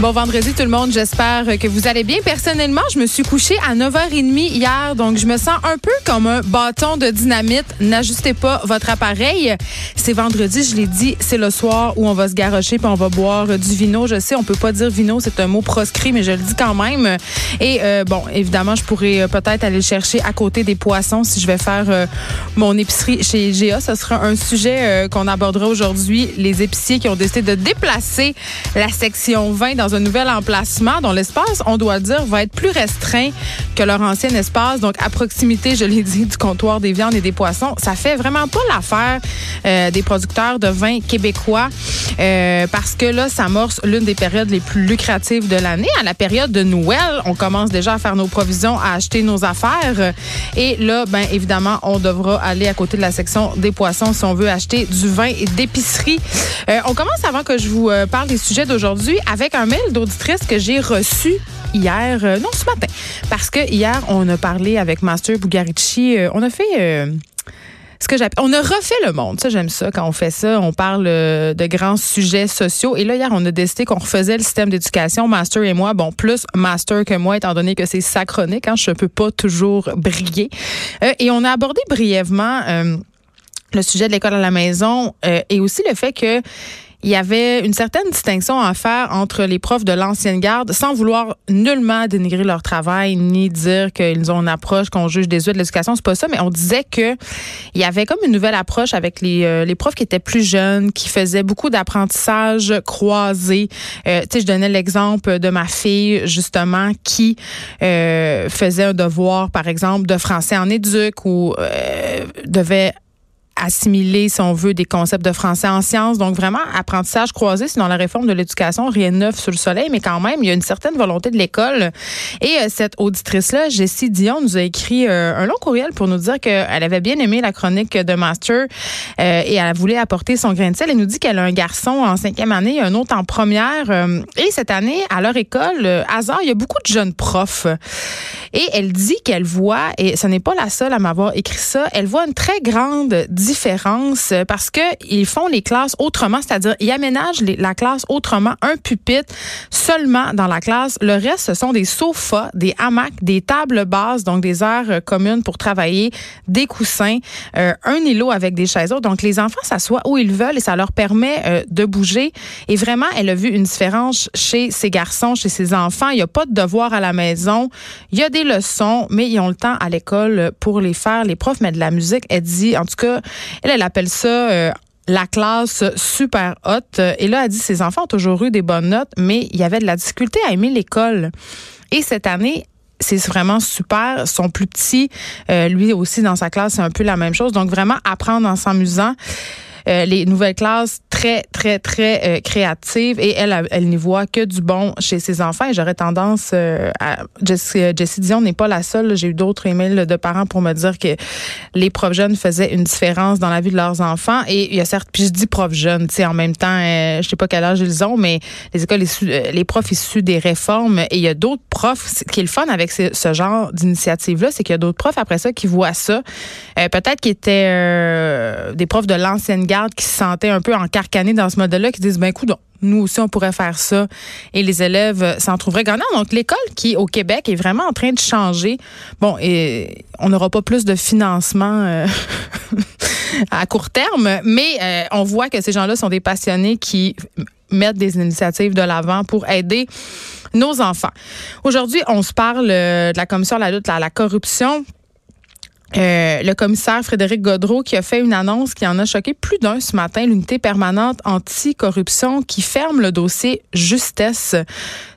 Bon vendredi tout le monde, j'espère que vous allez bien. Personnellement, je me suis couchée à 9h30 hier, donc je me sens un peu comme un bâton de dynamite. N'ajustez pas votre appareil. C'est vendredi, je l'ai dit, c'est le soir où on va se garrocher puis on va boire du vino. Je sais, on peut pas dire vino, c'est un mot proscrit, mais je le dis quand même. Et euh, bon, évidemment, je pourrais peut-être aller le chercher à côté des poissons si je vais faire euh, mon épicerie chez GA. Ce sera un sujet euh, qu'on abordera aujourd'hui. Les épiciers qui ont décidé de déplacer la section 20 dans un nouvel emplacement dont l'espace, on doit dire, va être plus restreint que leur ancien espace. Donc, à proximité, je l'ai dit, du comptoir des viandes et des poissons. Ça fait vraiment pas l'affaire euh, des producteurs de vin québécois euh, parce que là, ça amorce l'une des périodes les plus lucratives de l'année. À la période de Noël, on commence déjà à faire nos provisions, à acheter nos affaires. Et là, ben évidemment, on devra aller à côté de la section des poissons si on veut acheter du vin et d'épicerie. Euh, on commence avant que je vous parle des sujets d'aujourd'hui avec un mail d'auditrice que j'ai reçu hier, euh, non ce matin, parce que hier on a parlé avec Master Bugarici, euh, on a fait euh, ce que j'appelle, on a refait le monde. Ça, j'aime ça quand on fait ça. On parle de grands sujets sociaux. Et là, hier, on a décidé qu'on refaisait le système d'éducation, Master et moi. Bon, plus Master que moi, étant donné que c'est sa chronique. Hein, je peux pas toujours briller. et on a abordé brièvement le sujet de l'école à la maison et aussi le fait que il y avait une certaine distinction à faire entre les profs de l'ancienne garde, sans vouloir nullement dénigrer leur travail ni dire qu'ils ont une approche qu'on juge yeux de l'éducation. C'est pas ça, mais on disait que il y avait comme une nouvelle approche avec les, euh, les profs qui étaient plus jeunes, qui faisaient beaucoup d'apprentissage croisé. Euh, tu sais, je donnais l'exemple de ma fille justement qui euh, faisait un devoir, par exemple, de français en éduc ou euh, devait assimiler, si on veut, des concepts de français en sciences. Donc, vraiment, apprentissage croisé, c'est dans la réforme de l'éducation, rien de neuf sur le soleil, mais quand même, il y a une certaine volonté de l'école. Et euh, cette auditrice-là, Jessie Dion, nous a écrit euh, un long courriel pour nous dire qu'elle avait bien aimé la chronique de Master euh, et elle voulait apporter son grain de sel. Elle nous dit qu'elle a un garçon en cinquième année, un autre en première. et cette année, à leur école, hasard, il y a beaucoup de jeunes profs. Et elle dit qu'elle voit, et ce n'est pas la seule à m'avoir écrit ça, elle voit une très grande différence parce que ils font les classes autrement, c'est-à-dire ils aménagent la classe autrement, un pupitre seulement dans la classe. Le reste, ce sont des sofas, des hamacs, des tables basses, donc des aires euh, communes pour travailler, des coussins, euh, un îlot avec des chaises. Donc les enfants s'assoient où ils veulent et ça leur permet euh, de bouger. Et vraiment, elle a vu une différence chez ses garçons, chez ses enfants. Il n'y a pas de devoir à la maison. Il y a des leçons, mais ils ont le temps à l'école pour les faire. Les profs mettent de la musique. Elle dit, en tout cas, elle, elle appelle ça euh, la classe super haute. Et là, elle dit, ses enfants ont toujours eu des bonnes notes, mais il y avait de la difficulté à aimer l'école. Et cette année, c'est vraiment super. Son plus petit, euh, lui aussi dans sa classe, c'est un peu la même chose. Donc vraiment apprendre en s'amusant. Euh, les nouvelles classes très, très, très euh, créatives et elle, elle n'y voit que du bon chez ses enfants. J'aurais tendance euh, à. Jessie, Dion n'est pas la seule. J'ai eu d'autres emails de parents pour me dire que les profs jeunes faisaient une différence dans la vie de leurs enfants. Et il y a certes, puis je dis profs jeunes, tu sais, en même temps, je sais pas quel âge ils ont, mais les écoles les profs issus des réformes. Et il y a d'autres profs. Ce qui est le fun avec ce, genre d'initiative-là, c'est qu'il y a d'autres profs après ça qui voient ça. Peut-être qu'ils étaient des profs de l'ancienne garde qui se sentaient un peu encarcanés dans ce modèle-là, qui disent, ben, écoute, nous aussi, on pourrait faire ça et les élèves s'en trouveraient gagnants. Donc, l'école qui, au Québec, est vraiment en train de changer. Bon, et on n'aura pas plus de financement euh, à court terme, mais euh, on voit que ces gens-là sont des passionnés qui mettent des initiatives de l'avant pour aider nos enfants. Aujourd'hui, on se parle euh, de la commission de la lutte à la corruption. Euh, le commissaire Frédéric Godreau qui a fait une annonce qui en a choqué plus d'un ce matin, l'unité permanente anti-corruption qui ferme le dossier justesse.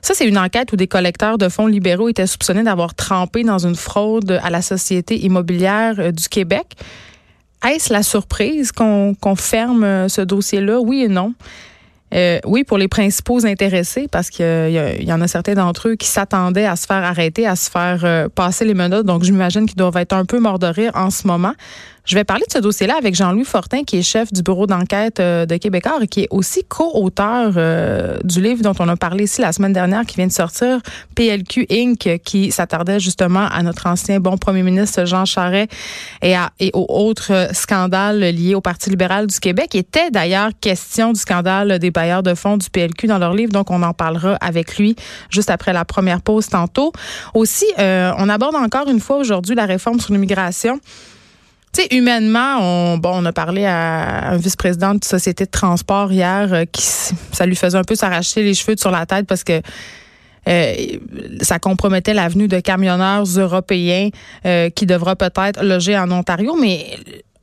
Ça, c'est une enquête où des collecteurs de fonds libéraux étaient soupçonnés d'avoir trempé dans une fraude à la Société immobilière euh, du Québec. Est-ce la surprise qu'on ferme euh, ce dossier-là? Oui et non. Euh, oui, pour les principaux intéressés, parce qu'il y, en a certains d'entre eux qui s'attendaient à se faire arrêter, à se faire euh, passer les menottes. Donc, j'imagine qu'ils doivent être un peu morts de rire en ce moment. Je vais parler de ce dossier-là avec Jean-Louis Fortin, qui est chef du bureau d'enquête euh, de Québécois et qui est aussi co-auteur euh, du livre dont on a parlé ici la semaine dernière, qui vient de sortir, PLQ Inc., qui s'attardait justement à notre ancien bon premier ministre Jean Charest et, à, et aux autres scandales liés au Parti libéral du Québec. Il était d'ailleurs question du scandale des bailleurs de fonds du PLQ dans leur livre, donc on en parlera avec lui juste après la première pause tantôt. Aussi, euh, on aborde encore une fois aujourd'hui la réforme sur l'immigration. Tu sais, humainement, on, bon, on a parlé à un vice-président de société de transport hier euh, qui ça lui faisait un peu s'arracher les cheveux sur la tête parce que euh, ça compromettait l'avenue de camionneurs européens euh, qui devra peut-être loger en Ontario, mais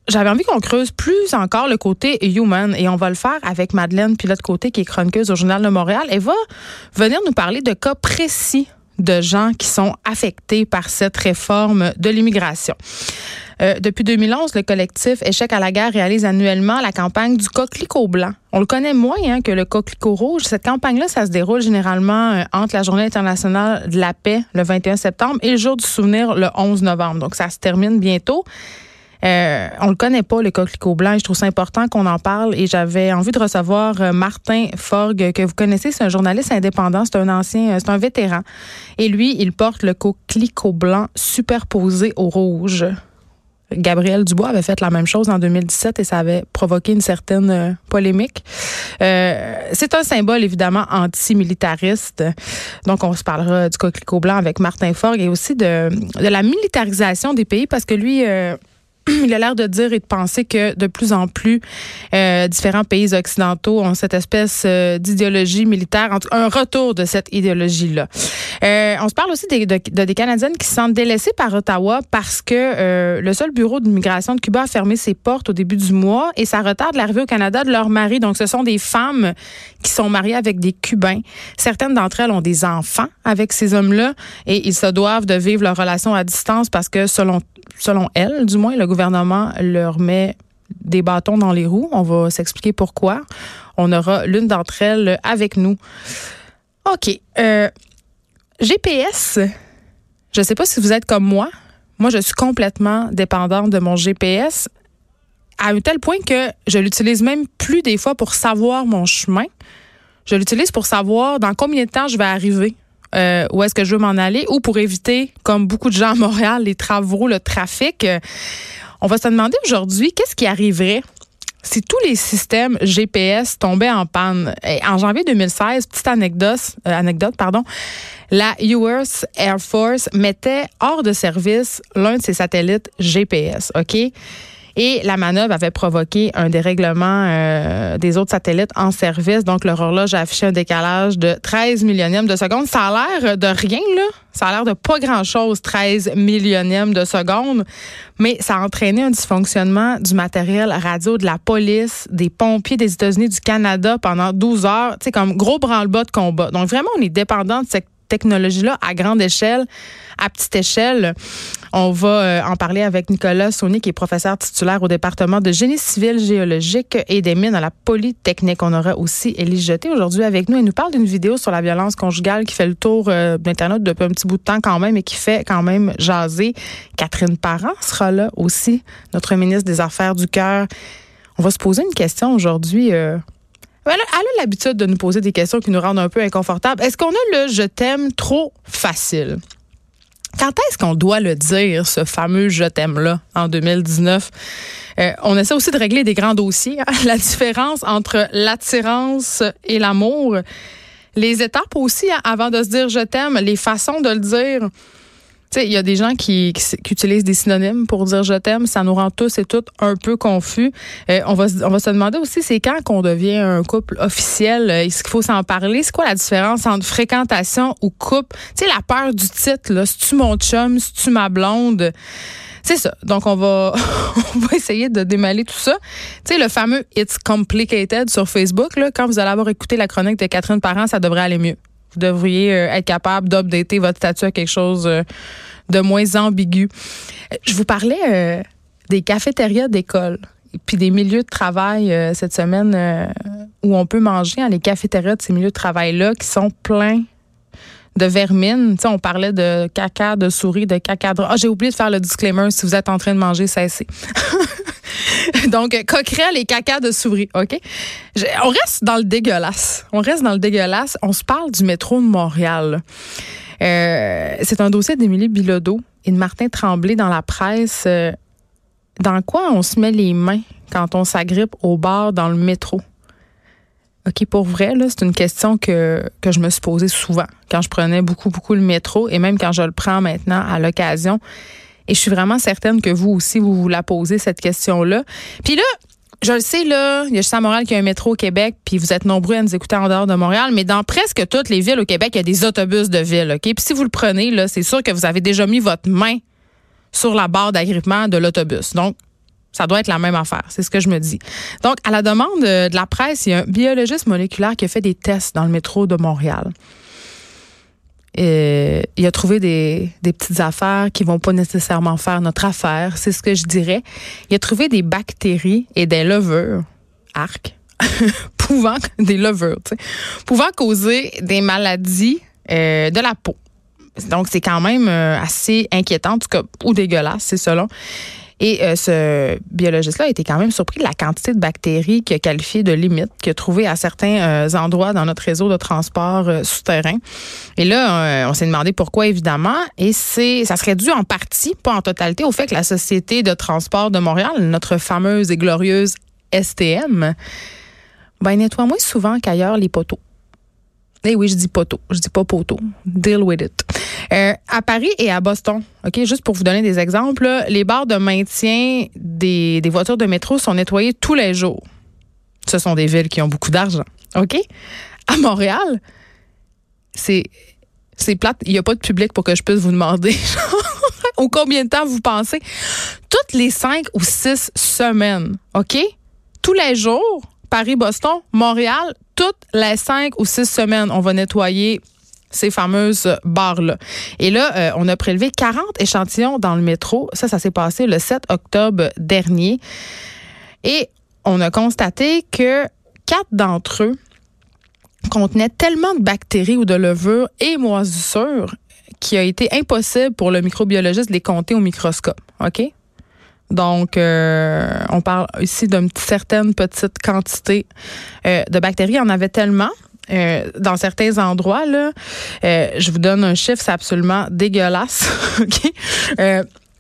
j'avais envie qu'on creuse plus encore le côté human et on va le faire avec Madeleine puis l'autre côté qui est chroniqueuse au Journal de Montréal. Elle va venir nous parler de cas précis de gens qui sont affectés par cette réforme de l'immigration. Euh, depuis 2011, le collectif Échec à la guerre réalise annuellement la campagne du coquelicot blanc. On le connaît moins hein, que le coquelicot rouge. Cette campagne-là, ça se déroule généralement euh, entre la Journée internationale de la paix, le 21 septembre, et le jour du souvenir, le 11 novembre. Donc, ça se termine bientôt. Euh, on le connaît pas, le coquelicot blanc. Je trouve ça important qu'on en parle et j'avais envie de recevoir euh, Martin Forgue, que vous connaissez. C'est un journaliste indépendant. C'est un ancien, c'est un vétéran. Et lui, il porte le coquelicot blanc superposé au rouge. Gabriel Dubois avait fait la même chose en 2017 et ça avait provoqué une certaine euh, polémique. Euh, c'est un symbole évidemment anti-militariste. Donc on se parlera du coquelicot blanc avec Martin Forgue et aussi de, de la militarisation des pays parce que lui euh, il a l'air de dire et de penser que de plus en plus euh, différents pays occidentaux ont cette espèce euh, d'idéologie militaire, un retour de cette idéologie-là. Euh, on se parle aussi des, de, des Canadiennes qui se sentent délaissées par Ottawa parce que euh, le seul bureau d'immigration de Cuba a fermé ses portes au début du mois et ça retarde l'arrivée au Canada de leur mari. Donc, ce sont des femmes qui sont mariées avec des Cubains. Certaines d'entre elles ont des enfants avec ces hommes-là et ils se doivent de vivre leur relation à distance parce que selon selon elles, du moins, le gouvernement leur met des bâtons dans les roues. On va s'expliquer pourquoi. On aura l'une d'entre elles avec nous. OK. Euh, GPS, je ne sais pas si vous êtes comme moi. Moi, je suis complètement dépendante de mon GPS à un tel point que je l'utilise même plus des fois pour savoir mon chemin. Je l'utilise pour savoir dans combien de temps je vais arriver euh, où est-ce que je veux m'en aller? Ou pour éviter, comme beaucoup de gens à Montréal, les travaux, le trafic. Euh, on va se demander aujourd'hui qu'est-ce qui arriverait si tous les systèmes GPS tombaient en panne? en janvier 2016, petite anecdote, euh, anecdote pardon, la US Air Force mettait hors de service l'un de ses satellites GPS, OK? Et la manœuvre avait provoqué un dérèglement euh, des autres satellites en service. Donc, leur horloge a affiché un décalage de 13 millionièmes de seconde. Ça a l'air de rien, là. Ça a l'air de pas grand-chose, 13 millionièmes de seconde. Mais ça a entraîné un dysfonctionnement du matériel radio de la police, des pompiers des États-Unis, du Canada pendant 12 heures. Tu comme gros branle-bas de combat. Donc, vraiment, on est dépendant de cette technologie-là à grande échelle, à petite échelle. On va euh, en parler avec Nicolas Saunier, qui est professeur titulaire au département de génie civil géologique et des mines à la Polytechnique. On aura aussi Élie Jeté aujourd'hui avec nous. Elle nous parle d'une vidéo sur la violence conjugale qui fait le tour euh, d'Internet depuis un petit bout de temps quand même et qui fait quand même jaser. Catherine Parent sera là aussi, notre ministre des Affaires du Cœur. On va se poser une question aujourd'hui. Euh, elle a l'habitude de nous poser des questions qui nous rendent un peu inconfortables. Est-ce qu'on a le je t'aime trop facile? Quand est-ce qu'on doit le dire, ce fameux je t'aime-là, en 2019? Euh, on essaie aussi de régler des grands dossiers. Hein. La différence entre l'attirance et l'amour. Les étapes aussi, hein, avant de se dire je t'aime, les façons de le dire sais, il y a des gens qui, utilisent des synonymes pour dire je t'aime. Ça nous rend tous et toutes un peu confus. Euh, on, va, on va se demander aussi, c'est quand qu'on devient un couple officiel? Euh, est-ce qu'il faut s'en parler? C'est quoi la différence entre fréquentation ou couple? Tu la peur du titre, là. C'est-tu mon chum? C'est-tu ma blonde? C'est ça. Donc, on va, on va essayer de démêler tout ça. Tu sais, le fameux It's Complicated sur Facebook, là, quand vous allez avoir écouté la chronique de Catherine Parent, ça devrait aller mieux. Vous devriez euh, être capable d'updater votre statut à quelque chose euh, de moins ambigu. Je vous parlais euh, des cafétérias d'école puis des milieux de travail cette semaine où on peut manger les cafétérias de ces milieux de travail-là qui sont pleins de vermine. Tu sais, on parlait de caca, de souris, de caca de... Ah, j'ai oublié de faire le disclaimer. Si vous êtes en train de manger, cessez. Donc, coquerelle et caca de souris, OK? on reste dans le dégueulasse. On reste dans le dégueulasse. On se parle du métro de Montréal. Euh, c'est un dossier d'Émilie Bilodeau et de Martin Tremblay dans la presse. Euh, dans quoi on se met les mains quand on s'agrippe au bar dans le métro? OK, pour vrai, c'est une question que, que je me suis posée souvent quand je prenais beaucoup, beaucoup le métro et même quand je le prends maintenant à l'occasion. Et je suis vraiment certaine que vous aussi, vous vous la posez, cette question-là. Puis là, je le sais, là, il y a juste à Montréal qui a un métro au Québec, puis vous êtes nombreux à nous écouter en dehors de Montréal, mais dans presque toutes les villes au Québec, il y a des autobus de ville, OK? Puis si vous le prenez, là, c'est sûr que vous avez déjà mis votre main sur la barre d'agrippement de l'autobus. Donc, ça doit être la même affaire, c'est ce que je me dis. Donc, à la demande de la presse, il y a un biologiste moléculaire qui a fait des tests dans le métro de Montréal. Et il a trouvé des, petites affaires qui vont pas nécessairement faire notre affaire, c'est ce que je dirais. Il a trouvé des bactéries et des levures, arc, pouvant des levures, pouvant causer des maladies euh, de la peau. Donc c'est quand même euh, assez inquiétant, en tout cas, ou dégueulasse, c'est selon. Et euh, ce biologiste-là a été quand même surpris de la quantité de bactéries qu'il a qualifié de limite, qu'il a trouvé à certains euh, endroits dans notre réseau de transport euh, souterrain. Et là, on s'est demandé pourquoi, évidemment. Et c'est, ça serait dû en partie, pas en totalité, au fait que la Société de transport de Montréal, notre fameuse et glorieuse STM, ben, nettoie moins souvent qu'ailleurs les poteaux. Eh oui, je dis poteau, je dis pas poteau. Deal with it. Euh, à Paris et à Boston, ok, juste pour vous donner des exemples, les barres de maintien des, des voitures de métro sont nettoyées tous les jours. Ce sont des villes qui ont beaucoup d'argent, ok? À Montréal, c'est c'est plate. Il n'y a pas de public pour que je puisse vous demander au combien de temps vous pensez. Toutes les cinq ou six semaines, ok, tous les jours, Paris, Boston, Montréal, toutes les cinq ou six semaines, on va nettoyer ces fameuses barres-là. Et là, euh, on a prélevé 40 échantillons dans le métro. Ça, ça s'est passé le 7 octobre dernier. Et on a constaté que quatre d'entre eux contenaient tellement de bactéries ou de levures et moisissures qu'il a été impossible pour le microbiologiste de les compter au microscope. OK? Donc, euh, on parle ici d'une certaine petite quantité euh, de bactéries. Il y en avait tellement euh, dans certains endroits, je vous donne un chiffre, c'est absolument dégueulasse. OK?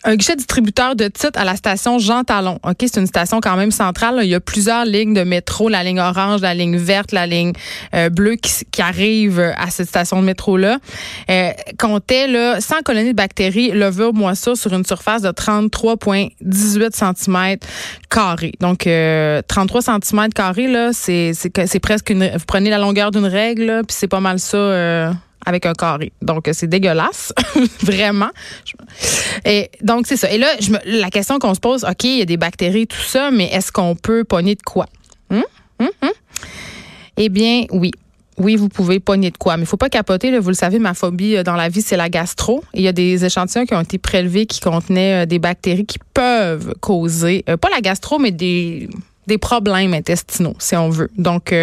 Euh, un guichet distributeur de titres à la station Jean Talon. OK, c'est une station quand même centrale. Il y a plusieurs lignes de métro, la ligne orange, la ligne verte, la ligne euh, bleue qui, qui arrivent à cette station de métro-là. Euh, comptait là, 100 colonies de bactéries levure moisissure sur une surface de 33,18 cm carrés. Donc, euh, 33 cm carrés, là, c'est, presque une... Vous prenez la longueur d'une règle, puis c'est pas mal ça... Avec un carré. Donc, c'est dégueulasse, vraiment. Et donc, c'est ça. Et là, la question qu'on se pose, OK, il y a des bactéries, tout ça, mais est-ce qu'on peut pogner de quoi? Hum? Hum? Hum? Eh bien, oui. Oui, vous pouvez pogner de quoi, mais il faut pas capoter. Vous le savez, ma phobie euh, dans la vie, c'est la gastro. Il y a des échantillons qui ont été prélevés qui contenaient euh, des bactéries qui peuvent causer, euh, pas la gastro, mais des, des problèmes intestinaux, si on veut. Donc,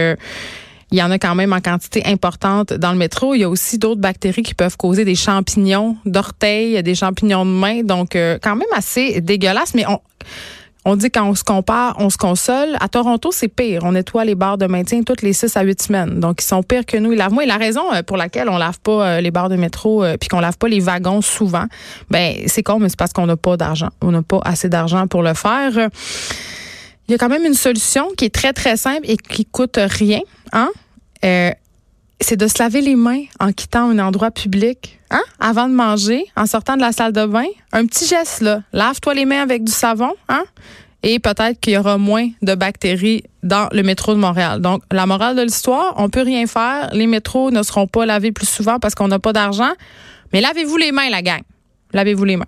il y en a quand même en quantité importante dans le métro. Il y a aussi d'autres bactéries qui peuvent causer des champignons d'orteils, des champignons de main. Donc, euh, quand même assez dégueulasse. Mais on, on dit quand on se compare, on se console. À Toronto, c'est pire. On nettoie les barres de maintien toutes les 6 à 8 semaines. Donc, ils sont pires que nous. Ils lavent moins. Et la raison euh, pour laquelle on lave pas euh, les barres de métro puis qu'on lave pas les wagons souvent, ben c'est con, mais c'est parce qu'on n'a pas d'argent. On n'a pas assez d'argent pour le faire. Il y a quand même une solution qui est très, très simple et qui coûte rien. Hein? Euh, c'est de se laver les mains en quittant un endroit public, hein? Avant de manger, en sortant de la salle de bain. Un petit geste, là. Lave-toi les mains avec du savon, hein? Et peut-être qu'il y aura moins de bactéries dans le métro de Montréal. Donc, la morale de l'histoire, on peut rien faire. Les métros ne seront pas lavés plus souvent parce qu'on n'a pas d'argent. Mais lavez-vous les mains, la gang. Lavez-vous les mains.